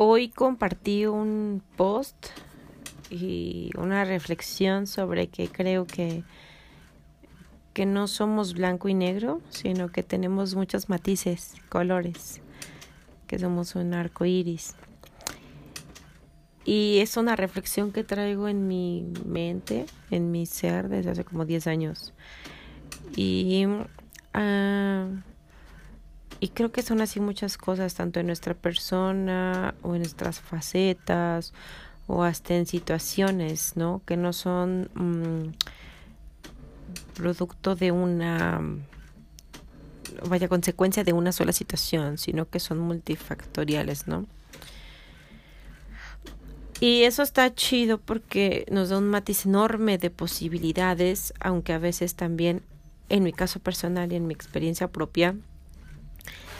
Hoy compartí un post y una reflexión sobre que creo que, que no somos blanco y negro, sino que tenemos muchos matices, colores, que somos un arco iris. Y es una reflexión que traigo en mi mente, en mi ser, desde hace como 10 años. Y, uh, y creo que son así muchas cosas, tanto en nuestra persona o en nuestras facetas o hasta en situaciones, ¿no? Que no son um, producto de una, vaya, consecuencia de una sola situación, sino que son multifactoriales, ¿no? Y eso está chido porque nos da un matiz enorme de posibilidades, aunque a veces también, en mi caso personal y en mi experiencia propia,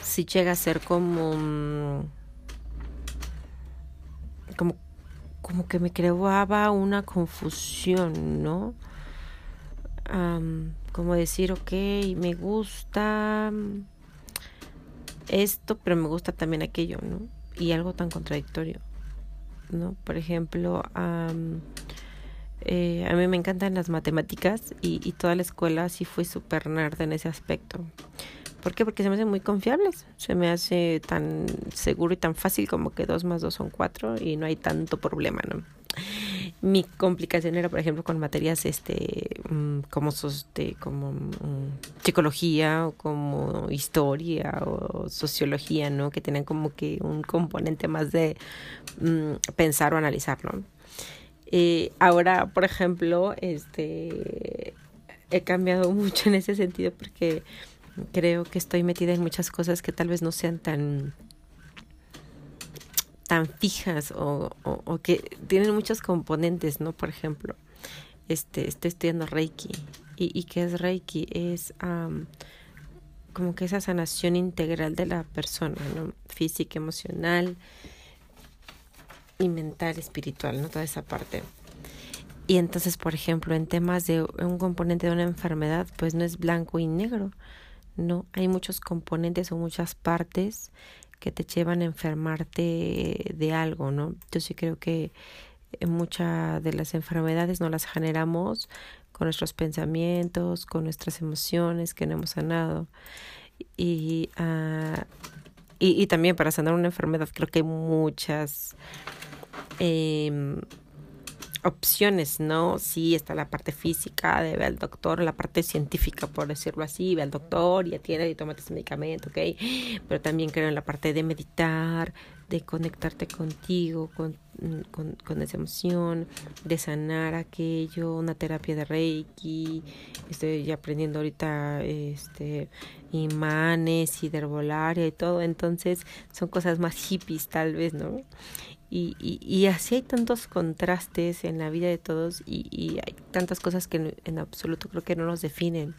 si llega a ser como, mm, como, como que me creaba una confusión, ¿no? como decir, ok, me gusta esto, pero me gusta también aquello, ¿no? Y algo tan contradictorio. ¿no? Por ejemplo, eh, a mí me encantan las matemáticas y, y toda la escuela sí fue súper nerd en ese aspecto. ¿Por qué? Porque se me hacen muy confiables. Se me hace tan seguro y tan fácil como que dos más dos son cuatro y no hay tanto problema, ¿no? Mi complicación era, por ejemplo, con materias este mm, como este, como mm, psicología o como historia o sociología, ¿no? Que tenían como que un componente más de mm, pensar o analizar, ¿no? Eh, ahora, por ejemplo, este he cambiado mucho en ese sentido porque creo que estoy metida en muchas cosas que tal vez no sean tan tan fijas o, o, que tienen muchos componentes, ¿no? Por ejemplo, este, estoy estudiando Reiki. ¿Y, y qué es Reiki? Es como que esa sanación integral de la persona, ¿no? Física, emocional y mental, espiritual, ¿no? Toda esa parte. Y entonces, por ejemplo, en temas de un componente de una enfermedad, pues no es blanco y negro, no, hay muchos componentes o muchas partes que te llevan a enfermarte de algo, ¿no? Yo sí creo que muchas de las enfermedades no las generamos con nuestros pensamientos, con nuestras emociones que no hemos sanado. Y, uh, y, y, también para sanar una enfermedad creo que hay muchas eh, opciones, ¿no? Sí, está la parte física de ver al doctor, la parte científica, por decirlo así, ve al doctor y atiende y tómate ese medicamento, ¿ok? Pero también creo en la parte de meditar, de conectarte contigo, con, con, con esa emoción, de sanar aquello, una terapia de Reiki, estoy aprendiendo ahorita este imanes y y todo, entonces son cosas más hippies tal vez, ¿no? Y, y, y, así hay tantos contrastes en la vida de todos y, y hay tantas cosas que en, absoluto creo que no nos definen.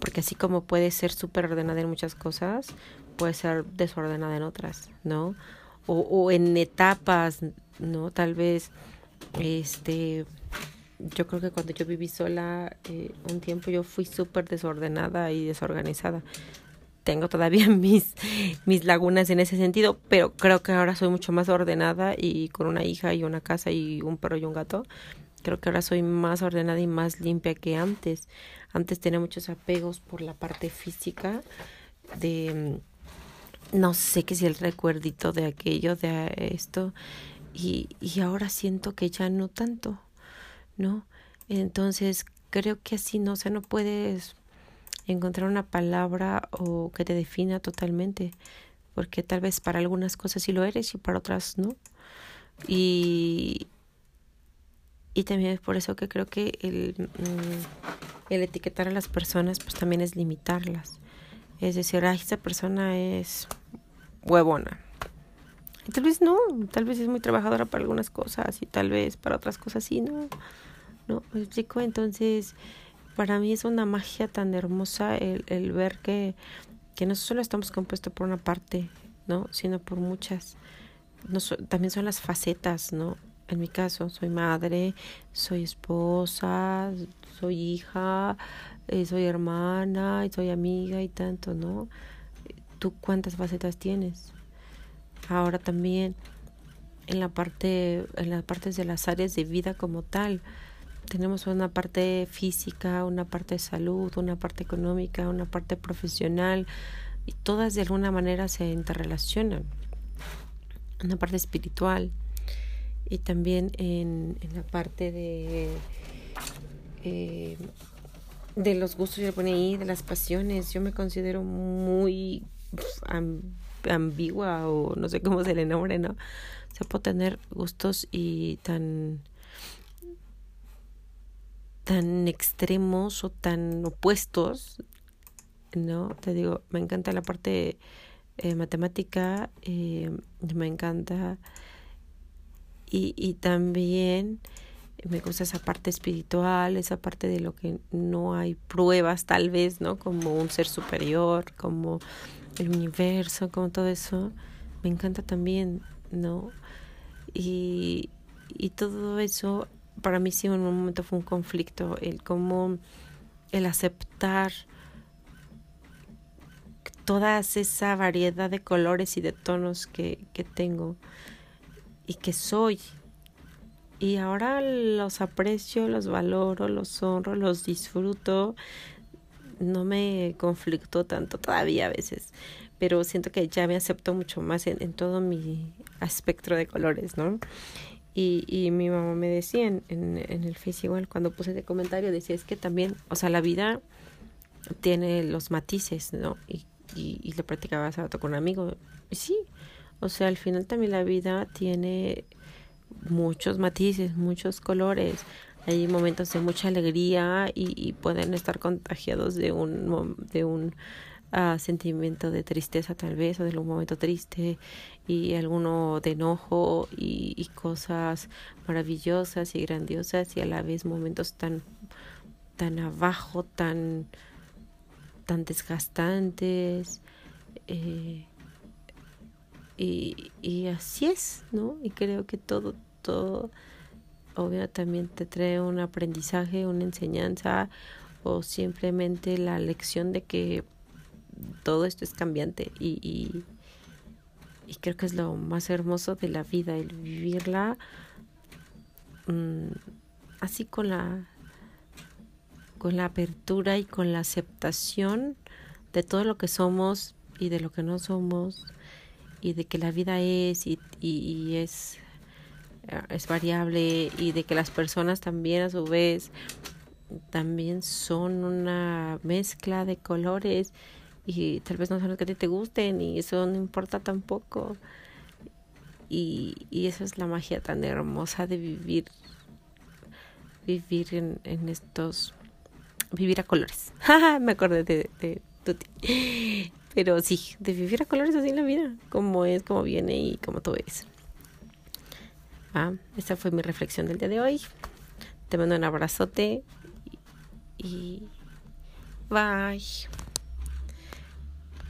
Porque así como puede ser súper ordenada en muchas cosas, puede ser desordenada en otras, ¿no? O, o en etapas, ¿no? Tal vez, este, yo creo que cuando yo viví sola eh, un tiempo yo fui súper desordenada y desorganizada tengo todavía mis, mis lagunas en ese sentido, pero creo que ahora soy mucho más ordenada y con una hija y una casa y un perro y un gato, creo que ahora soy más ordenada y más limpia que antes. Antes tenía muchos apegos por la parte física de no sé qué si el recuerdito de aquello, de esto, y, y ahora siento que ya no tanto, ¿no? Entonces creo que así no, o sea, no puedes encontrar una palabra o que te defina totalmente, porque tal vez para algunas cosas sí lo eres y para otras no. Y, y también es por eso que creo que el, mm, el etiquetar a las personas pues también es limitarlas. Es decir, ay, esa persona es huevona. Y tal vez no, tal vez es muy trabajadora para algunas cosas y tal vez para otras cosas sí, no. No, me explico. Entonces, para mí es una magia tan hermosa el, el ver que, que no solo estamos compuestos por una parte, ¿no? Sino por muchas. No también son las facetas, ¿no? En mi caso, soy madre, soy esposa, soy hija, eh, soy hermana, soy amiga y tanto, ¿no? ¿Tú cuántas facetas tienes? Ahora también en la parte, en las partes de las áreas de vida como tal, tenemos una parte física, una parte de salud, una parte económica, una parte profesional y todas de alguna manera se interrelacionan. Una parte espiritual y también en, en la parte de eh, de los gustos yo pone ahí de las pasiones yo me considero muy ambigua o no sé cómo se le nombre no o sea puedo tener gustos y tan tan extremos o tan opuestos no te digo me encanta la parte eh, matemática eh, me encanta y, y también me gusta esa parte espiritual, esa parte de lo que no hay pruebas tal vez, ¿no? Como un ser superior, como el universo, como todo eso. Me encanta también, ¿no? Y, y todo eso para mí sí en un momento fue un conflicto, el cómo el aceptar toda esa variedad de colores y de tonos que, que tengo y que soy. Y ahora los aprecio, los valoro, los honro, los disfruto. No me conflicto tanto todavía a veces, pero siento que ya me acepto mucho más en, en todo mi espectro de colores, ¿no? Y, y mi mamá me decía en, en, en el Face igual, cuando puse ese comentario, decía, es que también, o sea, la vida tiene los matices, ¿no? Y, y, y lo practicaba hace rato con un. Y sí, o sea, al final también la vida tiene muchos matices, muchos colores. Hay momentos de mucha alegría y, y pueden estar contagiados de un, de un uh, sentimiento de tristeza tal vez o de un momento triste y alguno de enojo y, cosas maravillosas y grandiosas y a la vez momentos tan tan abajo tan tan desgastantes eh, y, y así es, ¿no? Y creo que todo, todo, obvio, también te trae un aprendizaje, una enseñanza o simplemente la lección de que todo esto es cambiante y, y, y creo que es lo más hermoso de la vida, el vivirla mmm, así con la con la apertura y con la aceptación de todo lo que somos y de lo que no somos y de que la vida es y, y, es, eh, es variable y de que las personas también a su vez también son una mezcla de colores y tal vez no son los que a ti te gusten y eso no importa tampoco y, y eso es la magia tan hermosa de vivir vivir en, en estos vivir a colores me acordé de, de Tuti pero sí, de vivir a colores así en la vida, como es, como viene y como todo es. Ah, esta fue mi reflexión del día de hoy. Te mando un abrazote y bye.